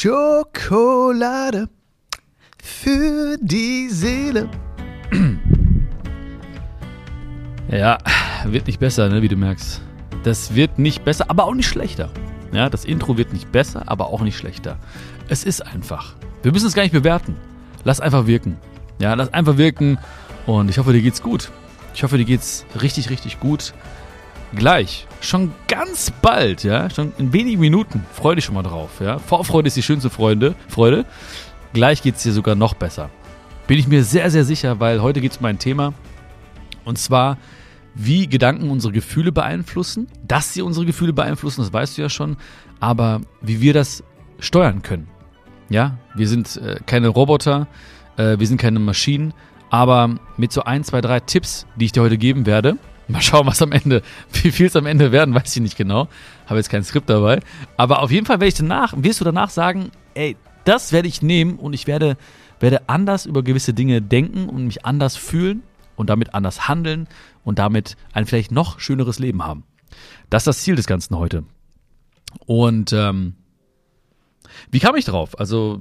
Schokolade für die Seele. Ja, wird nicht besser, ne, wie du merkst. Das wird nicht besser, aber auch nicht schlechter. Ja, das Intro wird nicht besser, aber auch nicht schlechter. Es ist einfach. Wir müssen es gar nicht bewerten. Lass einfach wirken. Ja, lass einfach wirken und ich hoffe, dir geht's gut. Ich hoffe, dir geht's richtig, richtig gut. Gleich, schon ganz bald, ja, schon in wenigen Minuten. Freu dich schon mal drauf, ja. Vorfreude ist die schönste Freude, Freude. Gleich geht's dir sogar noch besser. Bin ich mir sehr, sehr sicher, weil heute geht's um ein Thema. Und zwar, wie Gedanken unsere Gefühle beeinflussen. Dass sie unsere Gefühle beeinflussen, das weißt du ja schon. Aber wie wir das steuern können. Ja, wir sind äh, keine Roboter, äh, wir sind keine Maschinen. Aber mit so ein, zwei, drei Tipps, die ich dir heute geben werde, mal schauen, was am Ende, wie viel es am Ende werden, weiß ich nicht genau. Habe jetzt kein Skript dabei. Aber auf jeden Fall werde ich danach, wirst du danach sagen, ey, das werde ich nehmen und ich werde, werde anders über gewisse Dinge denken und mich anders fühlen und damit anders handeln und damit ein vielleicht noch schöneres Leben haben. Das ist das Ziel des Ganzen heute. Und ähm, wie kam ich drauf? Also,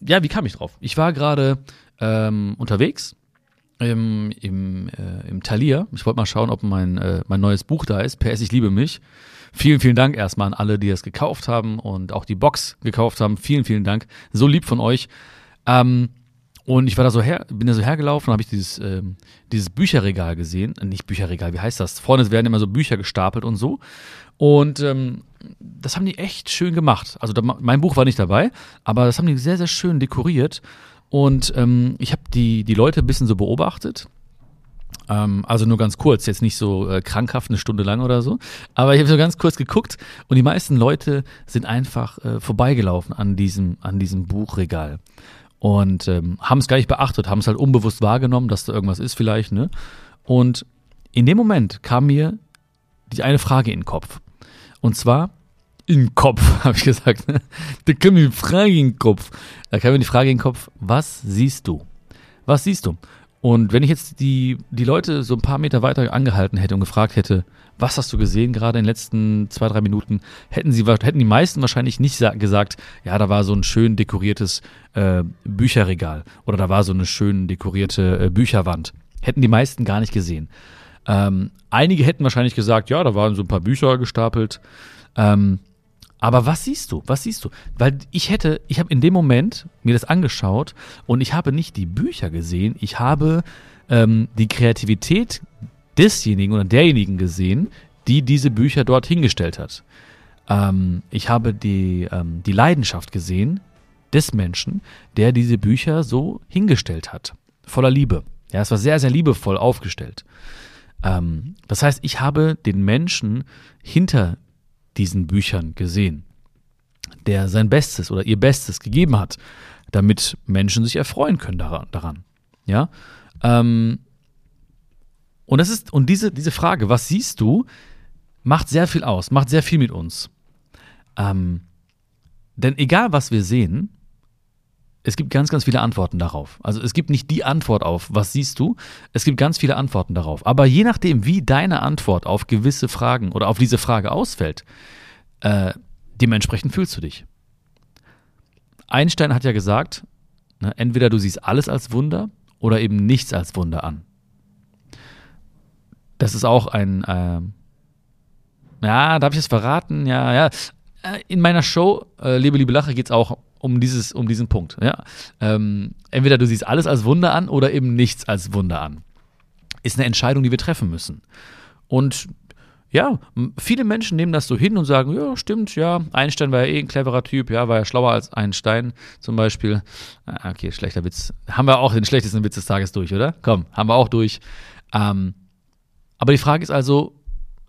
ja, wie kam ich drauf? Ich war gerade ähm, unterwegs im, im, äh, im Thalia. Ich wollte mal schauen, ob mein, äh, mein neues Buch da ist. PS, ich liebe mich. Vielen, vielen Dank erstmal an alle, die es gekauft haben und auch die Box gekauft haben. Vielen, vielen Dank. So lieb von euch. Ähm, und ich war da so her, bin da so hergelaufen und habe ich dieses, ähm, dieses Bücherregal gesehen. Äh, nicht Bücherregal, wie heißt das? Vorne werden immer so Bücher gestapelt und so. Und ähm, das haben die echt schön gemacht. Also da, mein Buch war nicht dabei, aber das haben die sehr, sehr schön dekoriert. Und ähm, ich habe die, die Leute ein bisschen so beobachtet. Ähm, also nur ganz kurz, jetzt nicht so äh, krankhaft eine Stunde lang oder so. Aber ich habe so ganz kurz geguckt und die meisten Leute sind einfach äh, vorbeigelaufen an diesem, an diesem Buchregal. Und ähm, haben es gar nicht beachtet, haben es halt unbewusst wahrgenommen, dass da irgendwas ist vielleicht. Ne? Und in dem Moment kam mir die eine Frage in den Kopf. Und zwar, in Kopf, habe ich gesagt. Da kam mir die Frage in den Kopf. Da kam mir die Frage in den Kopf, was siehst du? Was siehst du? Und wenn ich jetzt die, die Leute so ein paar Meter weiter angehalten hätte und gefragt hätte, was hast du gesehen gerade in den letzten zwei, drei Minuten, hätten sie hätten die meisten wahrscheinlich nicht gesagt, ja, da war so ein schön dekoriertes äh, Bücherregal oder da war so eine schön dekorierte äh, Bücherwand. Hätten die meisten gar nicht gesehen. Ähm, einige hätten wahrscheinlich gesagt, ja, da waren so ein paar Bücher gestapelt. Ähm, aber was siehst du? Was siehst du? Weil ich hätte, ich habe in dem Moment mir das angeschaut und ich habe nicht die Bücher gesehen, ich habe ähm, die Kreativität desjenigen oder derjenigen gesehen, die diese Bücher dort hingestellt hat. Ähm, ich habe die, ähm, die Leidenschaft gesehen des Menschen, der diese Bücher so hingestellt hat. Voller Liebe. Ja, es war sehr, sehr liebevoll aufgestellt. Ähm, das heißt, ich habe den Menschen hinter diesen Büchern gesehen, der sein Bestes oder ihr Bestes gegeben hat, damit Menschen sich erfreuen können daran. Ja. Ähm, und das ist, und diese, diese Frage, was siehst du, macht sehr viel aus, macht sehr viel mit uns. Ähm, denn egal was wir sehen, es gibt ganz, ganz viele Antworten darauf. Also es gibt nicht die Antwort auf, was siehst du, es gibt ganz viele Antworten darauf. Aber je nachdem, wie deine Antwort auf gewisse Fragen oder auf diese Frage ausfällt, äh, dementsprechend fühlst du dich. Einstein hat ja gesagt, ne, entweder du siehst alles als Wunder oder eben nichts als Wunder an. Das ist auch ein, äh, ja, darf ich es verraten? Ja, ja. Äh, in meiner Show, äh, Liebe, Liebe Lache, geht es auch um, dieses, um diesen Punkt. Ja? Ähm, entweder du siehst alles als Wunder an oder eben nichts als Wunder an. Ist eine Entscheidung, die wir treffen müssen. Und ja, viele Menschen nehmen das so hin und sagen, ja, stimmt, ja, Einstein war ja eh ein cleverer Typ, ja, war ja schlauer als Einstein zum Beispiel. Ah, okay, schlechter Witz. Haben wir auch den schlechtesten Witz des Tages durch, oder? Komm, haben wir auch durch. Ähm, aber die Frage ist also,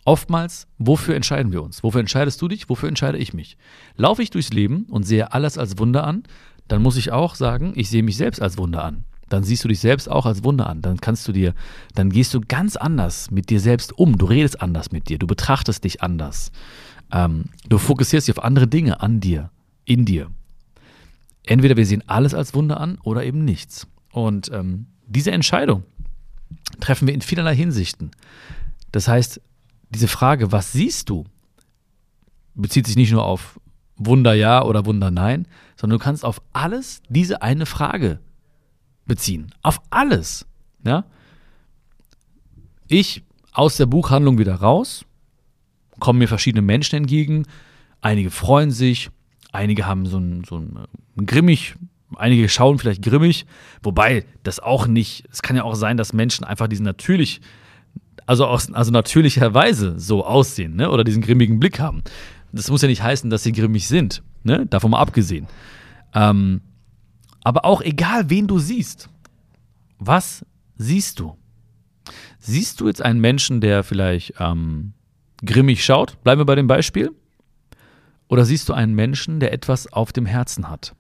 Oftmals, wofür entscheiden wir uns? Wofür entscheidest du dich? Wofür entscheide ich mich? Laufe ich durchs Leben und sehe alles als Wunder an, dann muss ich auch sagen, ich sehe mich selbst als Wunder an. Dann siehst du dich selbst auch als Wunder an. Dann kannst du dir, dann gehst du ganz anders mit dir selbst um. Du redest anders mit dir. Du betrachtest dich anders. Ähm, du fokussierst dich auf andere Dinge an dir, in dir. Entweder wir sehen alles als Wunder an oder eben nichts. Und ähm, diese Entscheidung treffen wir in vielerlei Hinsichten. Das heißt, diese Frage, was siehst du, bezieht sich nicht nur auf Wunder ja oder Wunder nein, sondern du kannst auf alles diese eine Frage beziehen. Auf alles. Ja? Ich aus der Buchhandlung wieder raus, kommen mir verschiedene Menschen entgegen. Einige freuen sich, einige haben so ein, so ein äh, grimmig, einige schauen vielleicht grimmig, wobei das auch nicht, es kann ja auch sein, dass Menschen einfach diesen natürlich, also, aus, also natürlicherweise so aussehen, ne? oder diesen grimmigen Blick haben. Das muss ja nicht heißen, dass sie grimmig sind, ne? davon mal abgesehen. Ähm, aber auch egal, wen du siehst, was siehst du? Siehst du jetzt einen Menschen, der vielleicht ähm, grimmig schaut? Bleiben wir bei dem Beispiel. Oder siehst du einen Menschen, der etwas auf dem Herzen hat?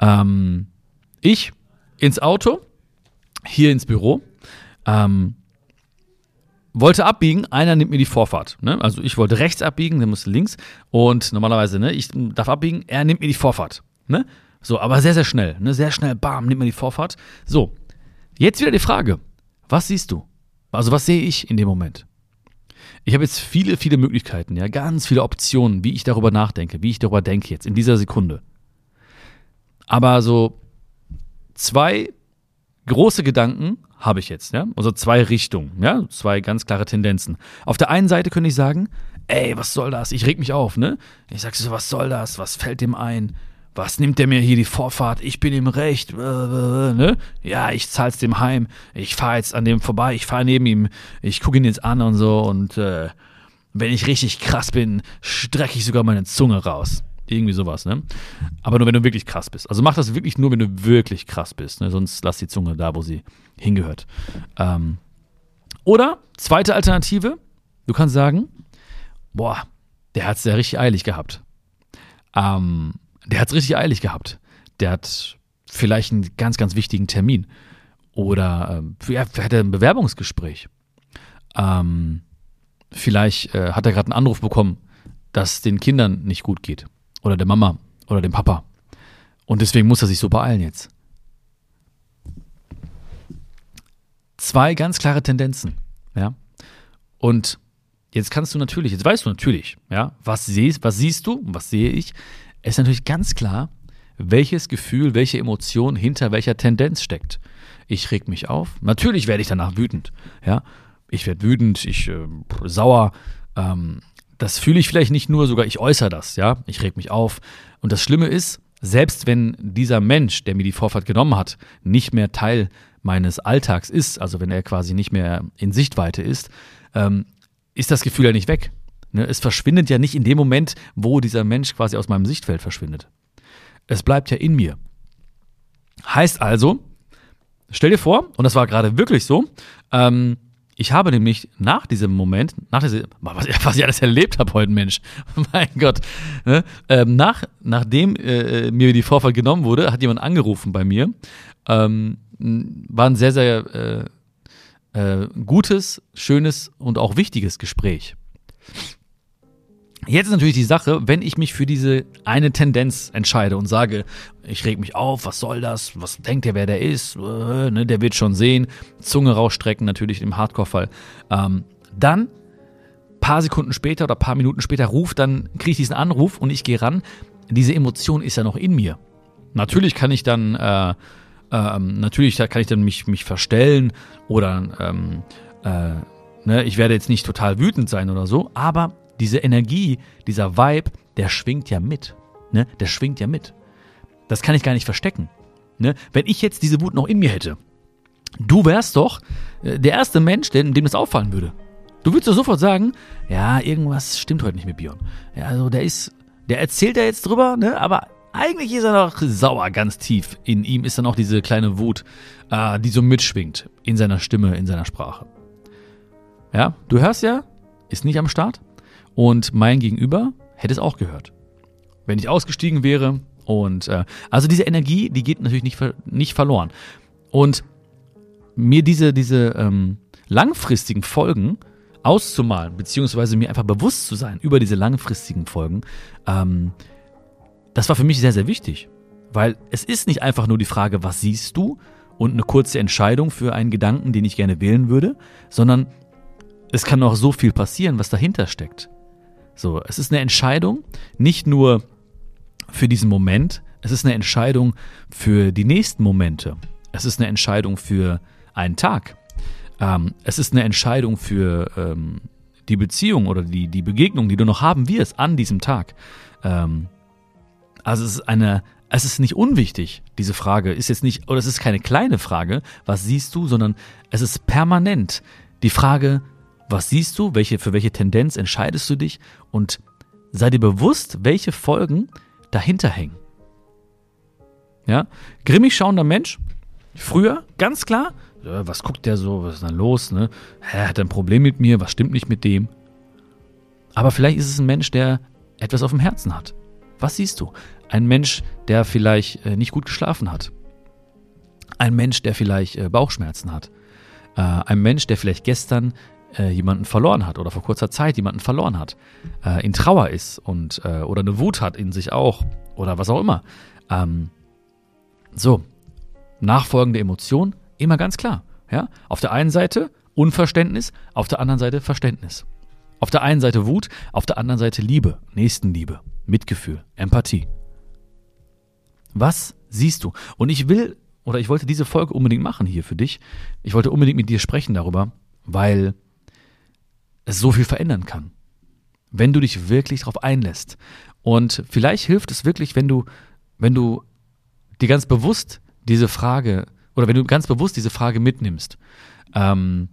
Ähm, ich ins Auto, hier ins Büro, ähm, wollte abbiegen, einer nimmt mir die Vorfahrt. Ne? Also ich wollte rechts abbiegen, der musste links. Und normalerweise, ne, ich darf abbiegen, er nimmt mir die Vorfahrt. Ne? So, aber sehr, sehr schnell. Ne? Sehr schnell, bam, nimmt mir die Vorfahrt. So, jetzt wieder die Frage, was siehst du? Also was sehe ich in dem Moment? Ich habe jetzt viele, viele Möglichkeiten, ja, ganz viele Optionen, wie ich darüber nachdenke, wie ich darüber denke jetzt in dieser Sekunde. Aber so zwei große Gedanken habe ich jetzt, ja, also zwei Richtungen, ja, zwei ganz klare Tendenzen. Auf der einen Seite könnte ich sagen, ey, was soll das? Ich reg mich auf, ne? Ich sag so, was soll das? Was fällt dem ein? was nimmt der mir hier die Vorfahrt? Ich bin ihm recht. Ne? Ja, ich zahl's dem heim. Ich fahre jetzt an dem vorbei. Ich fahre neben ihm. Ich gucke ihn jetzt an und so. Und äh, wenn ich richtig krass bin, strecke ich sogar meine Zunge raus. Irgendwie sowas, ne? Aber nur wenn du wirklich krass bist. Also mach das wirklich nur, wenn du wirklich krass bist. Ne? Sonst lass die Zunge da, wo sie hingehört. Ähm, oder, zweite Alternative, du kannst sagen, boah, der hat's ja richtig eilig gehabt. Ähm, der hat es richtig eilig gehabt. Der hat vielleicht einen ganz, ganz wichtigen Termin. Oder äh, ja, hat er ein Bewerbungsgespräch. Ähm, vielleicht äh, hat er gerade einen Anruf bekommen, dass den Kindern nicht gut geht. Oder der Mama oder dem Papa. Und deswegen muss er sich so beeilen jetzt. Zwei ganz klare Tendenzen. Ja. Und jetzt kannst du natürlich, jetzt weißt du natürlich, ja, was siehst, was siehst du, was sehe ich, ist natürlich ganz klar, welches Gefühl, welche Emotion hinter welcher Tendenz steckt. Ich reg mich auf. Natürlich werde ich danach wütend. Ja, ich werde wütend, ich äh, sauer. Ähm, das fühle ich vielleicht nicht nur, sogar ich äußere das. Ja, ich reg mich auf. Und das Schlimme ist, selbst wenn dieser Mensch, der mir die Vorfahrt genommen hat, nicht mehr Teil meines Alltags ist, also wenn er quasi nicht mehr in Sichtweite ist, ähm, ist das Gefühl ja nicht weg. Ne, es verschwindet ja nicht in dem Moment, wo dieser Mensch quasi aus meinem Sichtfeld verschwindet. Es bleibt ja in mir. Heißt also, stell dir vor, und das war gerade wirklich so, ähm, ich habe nämlich nach diesem Moment, nach diesem, was, was ich alles erlebt habe heute, Mensch, mein Gott, ne? ähm, nach, nachdem äh, mir die Vorfall genommen wurde, hat jemand angerufen bei mir, ähm, war ein sehr, sehr äh, äh, gutes, schönes und auch wichtiges Gespräch. Jetzt ist natürlich die Sache, wenn ich mich für diese eine Tendenz entscheide und sage, ich reg mich auf, was soll das, was denkt der, wer der ist, äh, ne, der wird schon sehen, Zunge rausstrecken, natürlich im Hardcore-Fall. Ähm, dann, paar Sekunden später oder paar Minuten später, ruft dann, kriege ich diesen Anruf und ich gehe ran. Diese Emotion ist ja noch in mir. Natürlich kann ich dann, äh, ähm, natürlich kann ich dann mich, mich verstellen oder ähm, äh, ne, ich werde jetzt nicht total wütend sein oder so, aber diese Energie, dieser Vibe, der schwingt ja mit. Ne? Der schwingt ja mit. Das kann ich gar nicht verstecken. Ne? Wenn ich jetzt diese Wut noch in mir hätte, du wärst doch äh, der erste Mensch, dem, dem das auffallen würde. Du würdest doch sofort sagen, ja, irgendwas stimmt heute nicht mit Björn. Ja, also der ist, der erzählt ja jetzt drüber, ne? aber eigentlich ist er noch sauer ganz tief. In ihm ist dann auch diese kleine Wut, äh, die so mitschwingt in seiner Stimme, in seiner Sprache. Ja, du hörst ja, ist nicht am Start. Und mein Gegenüber hätte es auch gehört. Wenn ich ausgestiegen wäre und äh, also diese Energie, die geht natürlich nicht, nicht verloren. Und mir diese, diese ähm, langfristigen Folgen auszumalen, beziehungsweise mir einfach bewusst zu sein über diese langfristigen Folgen, ähm, das war für mich sehr, sehr wichtig. Weil es ist nicht einfach nur die Frage, was siehst du und eine kurze Entscheidung für einen Gedanken, den ich gerne wählen würde, sondern es kann auch so viel passieren, was dahinter steckt. So, es ist eine Entscheidung, nicht nur für diesen Moment, es ist eine Entscheidung für die nächsten Momente. Es ist eine Entscheidung für einen Tag. Ähm, es ist eine Entscheidung für ähm, die Beziehung oder die, die Begegnung, die du noch haben wirst an diesem Tag. Ähm, also es ist eine, es ist nicht unwichtig, diese Frage ist jetzt nicht, oder es ist keine kleine Frage, was siehst du, sondern es ist permanent die Frage, was siehst du, welche, für welche Tendenz entscheidest du dich und sei dir bewusst, welche Folgen dahinter hängen. Ja, grimmig schauender Mensch, früher, ganz klar, was guckt der so, was ist da los, ne? Hä, hat er ein Problem mit mir, was stimmt nicht mit dem? Aber vielleicht ist es ein Mensch, der etwas auf dem Herzen hat. Was siehst du? Ein Mensch, der vielleicht äh, nicht gut geschlafen hat. Ein Mensch, der vielleicht äh, Bauchschmerzen hat. Äh, ein Mensch, der vielleicht gestern äh, jemanden verloren hat oder vor kurzer Zeit jemanden verloren hat, äh, in Trauer ist und äh, oder eine Wut hat in sich auch oder was auch immer. Ähm, so, nachfolgende Emotion, immer ganz klar. Ja? Auf der einen Seite Unverständnis, auf der anderen Seite Verständnis. Auf der einen Seite Wut, auf der anderen Seite Liebe, Nächstenliebe, Mitgefühl, Empathie. Was siehst du? Und ich will, oder ich wollte diese Folge unbedingt machen hier für dich. Ich wollte unbedingt mit dir sprechen darüber, weil so viel verändern kann. Wenn du dich wirklich darauf einlässt. Und vielleicht hilft es wirklich, wenn du, wenn du dir ganz bewusst diese Frage, oder wenn du ganz bewusst diese Frage mitnimmst. Ähm,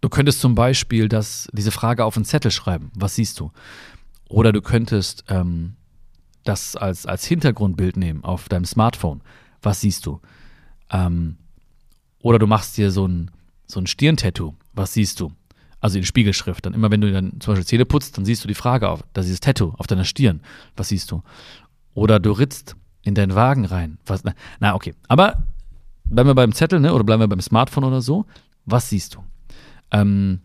du könntest zum Beispiel das, diese Frage auf einen Zettel schreiben. Was siehst du? Oder du könntest ähm, das als, als Hintergrundbild nehmen auf deinem Smartphone. Was siehst du? Ähm, oder du machst dir so ein, so ein Stirntattoo. Was siehst du? Also in Spiegelschrift. Dann immer, wenn du dann zum Beispiel Zähne putzt, dann siehst du die Frage auf, da dieses Tattoo auf deiner Stirn. Was siehst du? Oder du ritzt in deinen Wagen rein. Was, na, na, okay. Aber bleiben wir beim Zettel, ne? Oder bleiben wir beim Smartphone oder so. Was siehst du? Ähm,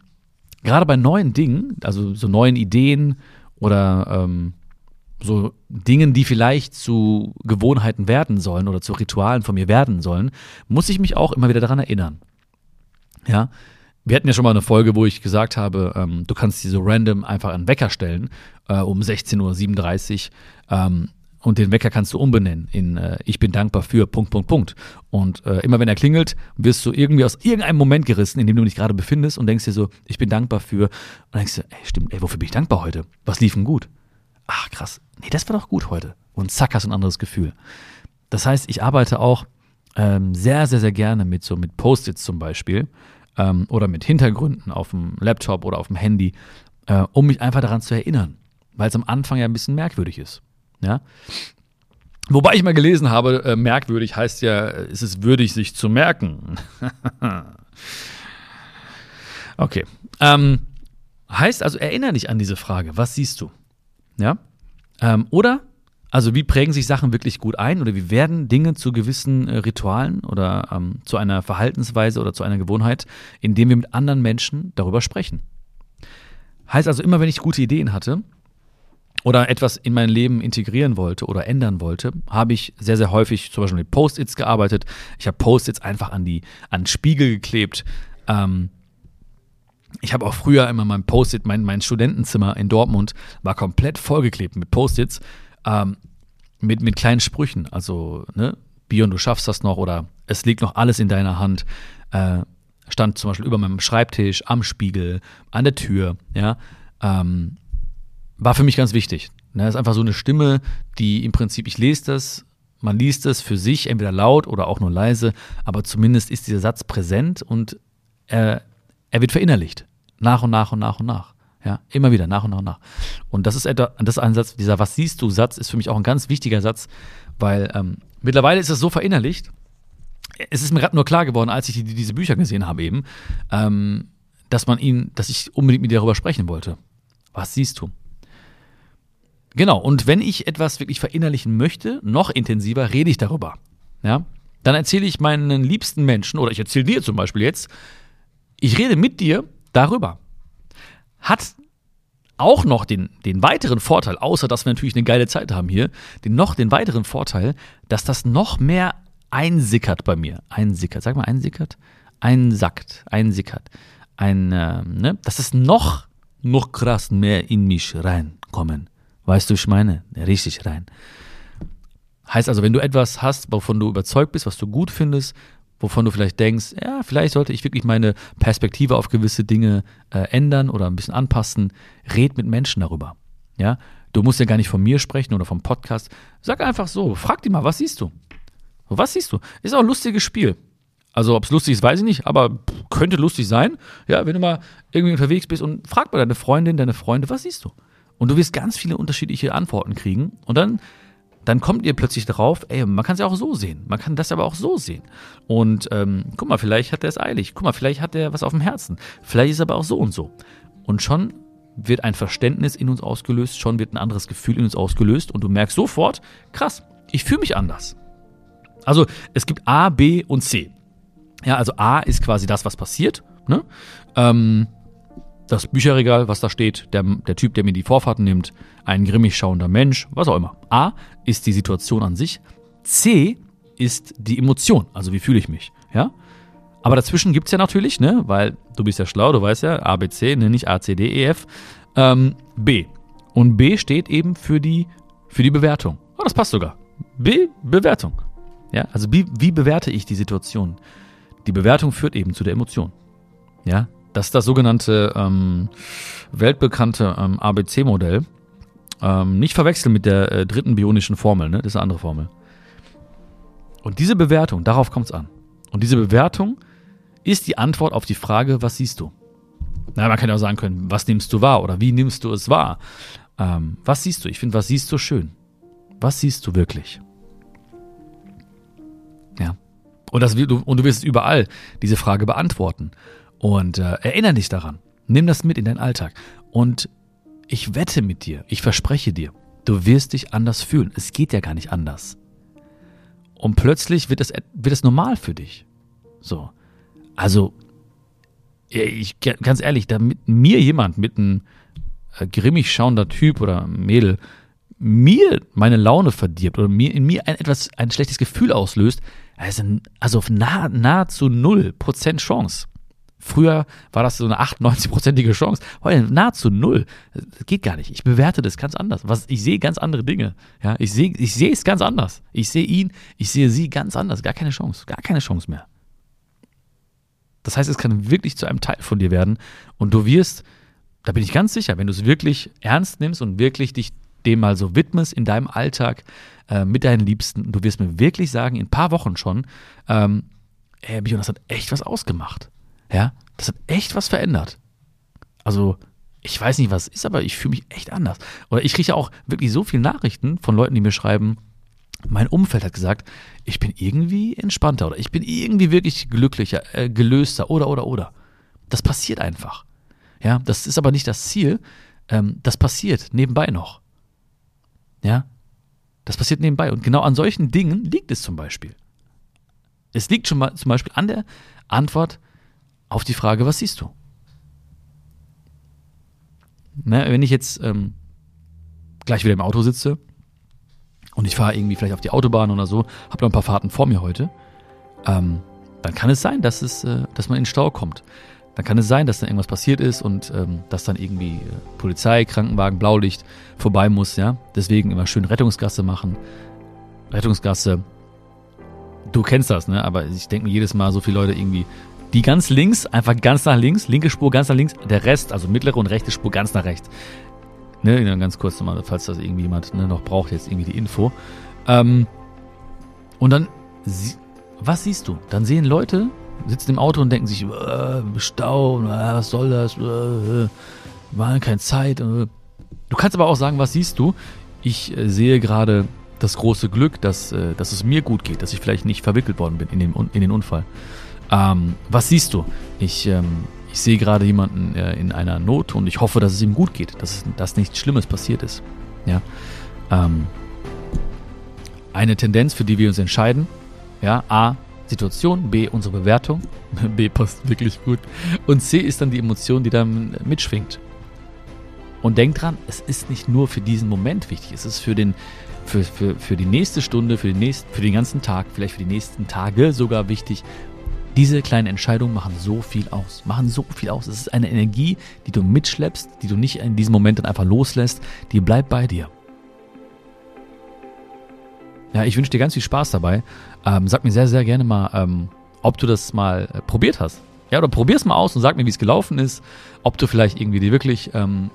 gerade bei neuen Dingen, also so neuen Ideen oder ähm, so Dingen, die vielleicht zu Gewohnheiten werden sollen oder zu Ritualen von mir werden sollen, muss ich mich auch immer wieder daran erinnern. Ja, wir hatten ja schon mal eine Folge, wo ich gesagt habe, ähm, du kannst dir so random einfach einen Wecker stellen äh, um 16.37 Uhr ähm, und den Wecker kannst du umbenennen in äh, Ich bin dankbar für Punkt, Punkt, Punkt. Und äh, immer wenn er klingelt, wirst du irgendwie aus irgendeinem Moment gerissen, in dem du dich gerade befindest und denkst dir so, ich bin dankbar für. Und denkst dir, ey, stimmt, ey, wofür bin ich dankbar heute? Was lief denn gut? Ach, krass. Nee, das war doch gut heute. Und zack, hast du ein anderes Gefühl. Das heißt, ich arbeite auch ähm, sehr, sehr, sehr gerne mit so mit Post-its zum Beispiel ähm, oder mit Hintergründen auf dem Laptop oder auf dem Handy, äh, um mich einfach daran zu erinnern, weil es am Anfang ja ein bisschen merkwürdig ist. Ja? Wobei ich mal gelesen habe, äh, merkwürdig heißt ja, ist es würdig, sich zu merken. okay. Ähm, heißt also, erinnere dich an diese Frage. Was siehst du? Ja? Ähm, oder also wie prägen sich Sachen wirklich gut ein oder wie werden Dinge zu gewissen äh, Ritualen oder ähm, zu einer Verhaltensweise oder zu einer Gewohnheit, indem wir mit anderen Menschen darüber sprechen. Heißt also immer, wenn ich gute Ideen hatte oder etwas in mein Leben integrieren wollte oder ändern wollte, habe ich sehr, sehr häufig zum Beispiel mit Post-its gearbeitet. Ich habe Post-its einfach an die an Spiegel geklebt. Ähm, ich habe auch früher immer mein Post-it, mein, mein Studentenzimmer in Dortmund war komplett vollgeklebt mit Post-its ähm, mit, mit kleinen Sprüchen. Also, ne, Bion, du schaffst das noch oder es liegt noch alles in deiner Hand. Äh, stand zum Beispiel über meinem Schreibtisch, am Spiegel, an der Tür, ja. Ähm, war für mich ganz wichtig. Ne, das ist einfach so eine Stimme, die im Prinzip, ich lese das, man liest es für sich, entweder laut oder auch nur leise, aber zumindest ist dieser Satz präsent und er, er wird verinnerlicht. Nach und nach und nach und nach. Ja, immer wieder, nach und nach und nach. Und das ist etwa, das ist ein Satz, dieser Was siehst du Satz ist für mich auch ein ganz wichtiger Satz, weil ähm, mittlerweile ist es so verinnerlicht. Es ist mir gerade nur klar geworden, als ich die, diese Bücher gesehen habe eben, ähm, dass man ihn, dass ich unbedingt mit dir darüber sprechen wollte. Was siehst du? Genau, und wenn ich etwas wirklich verinnerlichen möchte, noch intensiver, rede ich darüber. Ja? Dann erzähle ich meinen liebsten Menschen, oder ich erzähle dir zum Beispiel jetzt, ich rede mit dir darüber hat auch noch den, den weiteren Vorteil, außer dass wir natürlich eine geile Zeit haben hier, den noch den weiteren Vorteil, dass das noch mehr einsickert bei mir. Einsickert, sag mal einsickert? Einsackt, einsickert. Ein, äh, ne? Dass es noch noch krass mehr in mich reinkommen. Weißt du, ich meine? Richtig rein. Heißt also, wenn du etwas hast, wovon du überzeugt bist, was du gut findest, wovon du vielleicht denkst, ja, vielleicht sollte ich wirklich meine Perspektive auf gewisse Dinge äh, ändern oder ein bisschen anpassen, red mit Menschen darüber. Ja, du musst ja gar nicht von mir sprechen oder vom Podcast. Sag einfach so, frag die mal, was siehst du? Was siehst du? Ist auch ein lustiges Spiel. Also, ob es lustig ist, weiß ich nicht, aber könnte lustig sein. Ja, wenn du mal irgendwie unterwegs bist und frag mal deine Freundin, deine Freunde, was siehst du? Und du wirst ganz viele unterschiedliche Antworten kriegen. Und dann dann kommt ihr plötzlich drauf, ey, man kann es ja auch so sehen. Man kann das aber auch so sehen. Und ähm, guck mal, vielleicht hat er es eilig. Guck mal, vielleicht hat er was auf dem Herzen. Vielleicht ist er aber auch so und so. Und schon wird ein Verständnis in uns ausgelöst, schon wird ein anderes Gefühl in uns ausgelöst und du merkst sofort, krass, ich fühle mich anders. Also es gibt A, B und C. Ja, also A ist quasi das, was passiert. Ne? Ähm, das Bücherregal, was da steht, der, der Typ, der mir die Vorfahrten nimmt, ein grimmig schauender Mensch, was auch immer. A ist die Situation an sich. C ist die Emotion, also wie fühle ich mich. Ja? Aber dazwischen gibt es ja natürlich, ne, weil du bist ja schlau, du weißt ja, A, B, C, ne, nicht A, C, D, E, F, ähm, B. Und B steht eben für die, für die Bewertung. Oh, das passt sogar. B, Bewertung. Ja, also wie, wie bewerte ich die Situation? Die Bewertung führt eben zu der Emotion. Ja, das ist das sogenannte ähm, weltbekannte ähm, ABC-Modell. Ähm, nicht verwechseln mit der äh, dritten bionischen Formel, ne? das ist eine andere Formel. Und diese Bewertung, darauf kommt es an. Und diese Bewertung ist die Antwort auf die Frage, was siehst du? Na, man kann ja auch sagen können, was nimmst du wahr oder wie nimmst du es wahr? Ähm, was siehst du? Ich finde, was siehst du schön? Was siehst du wirklich? Ja. Und, das, und du wirst überall diese Frage beantworten. Und äh, erinnere dich daran. Nimm das mit in deinen Alltag. Und ich wette mit dir, ich verspreche dir, du wirst dich anders fühlen. Es geht ja gar nicht anders. Und plötzlich wird es, wird es normal für dich. So. Also, ich, ganz ehrlich, damit mir jemand mit einem äh, grimmig schauender Typ oder Mädel mir meine Laune verdirbt oder mir in mir ein etwas ein schlechtes Gefühl auslöst, also, also auf nah, nahezu null Prozent Chance. Früher war das so eine 98-prozentige Chance. Heute nahezu null. Das geht gar nicht. Ich bewerte das ganz anders. Was, ich sehe ganz andere Dinge. Ja, ich sehe, ich sehe es ganz anders. Ich sehe ihn, ich sehe sie ganz anders. Gar keine Chance. Gar keine Chance mehr. Das heißt, es kann wirklich zu einem Teil von dir werden. Und du wirst, da bin ich ganz sicher, wenn du es wirklich ernst nimmst und wirklich dich dem mal so widmest in deinem Alltag äh, mit deinen Liebsten, du wirst mir wirklich sagen, in ein paar Wochen schon, ähm, ey, Bion, das hat echt was ausgemacht. Ja, das hat echt was verändert. Also, ich weiß nicht, was es ist, aber ich fühle mich echt anders. Oder ich kriege auch wirklich so viele Nachrichten von Leuten, die mir schreiben, mein Umfeld hat gesagt, ich bin irgendwie entspannter oder ich bin irgendwie wirklich glücklicher, äh, gelöster oder oder oder. Das passiert einfach. Ja, das ist aber nicht das Ziel. Ähm, das passiert nebenbei noch. Ja, das passiert nebenbei. Und genau an solchen Dingen liegt es zum Beispiel. Es liegt schon mal zum Beispiel an der Antwort auf die Frage, was siehst du? Ne, wenn ich jetzt ähm, gleich wieder im Auto sitze und ich fahre irgendwie vielleicht auf die Autobahn oder so, habe noch ein paar Fahrten vor mir heute, ähm, dann kann es sein, dass, es, äh, dass man in den Stau kommt. Dann kann es sein, dass dann irgendwas passiert ist und ähm, dass dann irgendwie äh, Polizei, Krankenwagen, Blaulicht vorbei muss. Ja? Deswegen immer schön Rettungsgasse machen. Rettungsgasse, du kennst das, ne? aber ich denke mir jedes Mal, so viele Leute irgendwie die ganz links, einfach ganz nach links, linke Spur ganz nach links, der Rest, also mittlere und rechte Spur ganz nach rechts. Ne, ganz kurz nochmal, falls das irgendwie jemand ne, noch braucht, jetzt irgendwie die Info. Ähm, und dann, was siehst du? Dann sehen Leute, sitzen im Auto und denken sich, äh, Stau, äh, was soll das, äh, war keine Zeit. Äh. Du kannst aber auch sagen, was siehst du? Ich äh, sehe gerade das große Glück, dass, äh, dass es mir gut geht, dass ich vielleicht nicht verwickelt worden bin in den, in den Unfall. Ähm, was siehst du? Ich, ähm, ich sehe gerade jemanden äh, in einer Not und ich hoffe, dass es ihm gut geht, dass, dass nichts Schlimmes passiert ist. Ja. Ähm, eine Tendenz, für die wir uns entscheiden. Ja, A, Situation, B, unsere Bewertung. B passt wirklich gut. Und C ist dann die Emotion, die dann mitschwingt. Und denk dran, es ist nicht nur für diesen Moment wichtig, es ist für den, für, für, für die nächste Stunde, für den, nächsten, für den ganzen Tag, vielleicht für die nächsten Tage sogar wichtig, Diese kleinen Entscheidungen machen so viel aus. Machen so viel aus. Es ist eine Energie, die du mitschleppst, die du nicht in diesem Moment dann einfach loslässt. Die bleibt bei dir. Ja, ich wünsche dir ganz viel Spaß dabei. Ähm, sag mir sehr, sehr gerne mal, ähm, ob du das mal äh, probiert hast. Ja, oder probier's mal aus und sag mir, wie es gelaufen ist. Ob du vielleicht irgendwie dir wirklich ähm,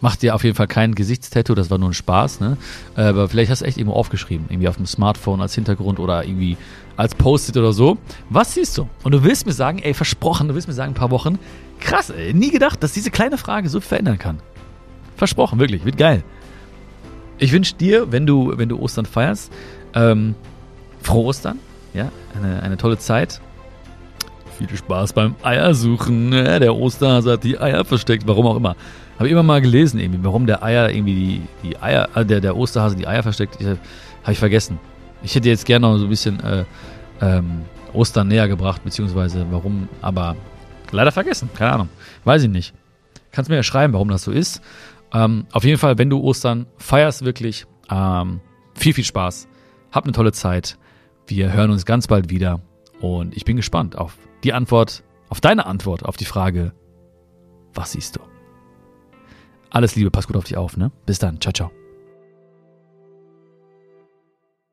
Mach dir auf jeden Fall kein Gesichtstattoo, das war nur ein Spaß, ne? Aber vielleicht hast du echt irgendwo aufgeschrieben, irgendwie auf dem Smartphone als Hintergrund oder irgendwie als Post-it oder so. Was siehst du? Und du willst mir sagen, ey, versprochen, du willst mir sagen, ein paar Wochen, krass, ey, nie gedacht, dass diese kleine Frage so verändern kann. Versprochen, wirklich, wird geil. Ich wünsche dir, wenn du, wenn du Ostern feierst, ähm, frohe Ostern, ja, eine, eine tolle Zeit. Viel Spaß beim Eiersuchen. Ja, der Osterhase hat die Eier versteckt, warum auch immer. Habe ich immer mal gelesen, irgendwie, warum der Eier irgendwie die, die Eier, äh, der, der Osterhase die Eier versteckt. Habe ich vergessen. Ich hätte jetzt gerne noch so ein bisschen äh, ähm, Ostern näher gebracht, beziehungsweise warum, aber leider vergessen. Keine Ahnung. Weiß ich nicht. Kannst mir ja schreiben, warum das so ist. Ähm, auf jeden Fall, wenn du Ostern feierst, wirklich ähm, viel, viel Spaß. Hab eine tolle Zeit. Wir hören uns ganz bald wieder. Und ich bin gespannt auf die Antwort, auf deine Antwort auf die Frage, was siehst du? Alles Liebe, pass gut auf dich auf, ne? Bis dann. Ciao, ciao.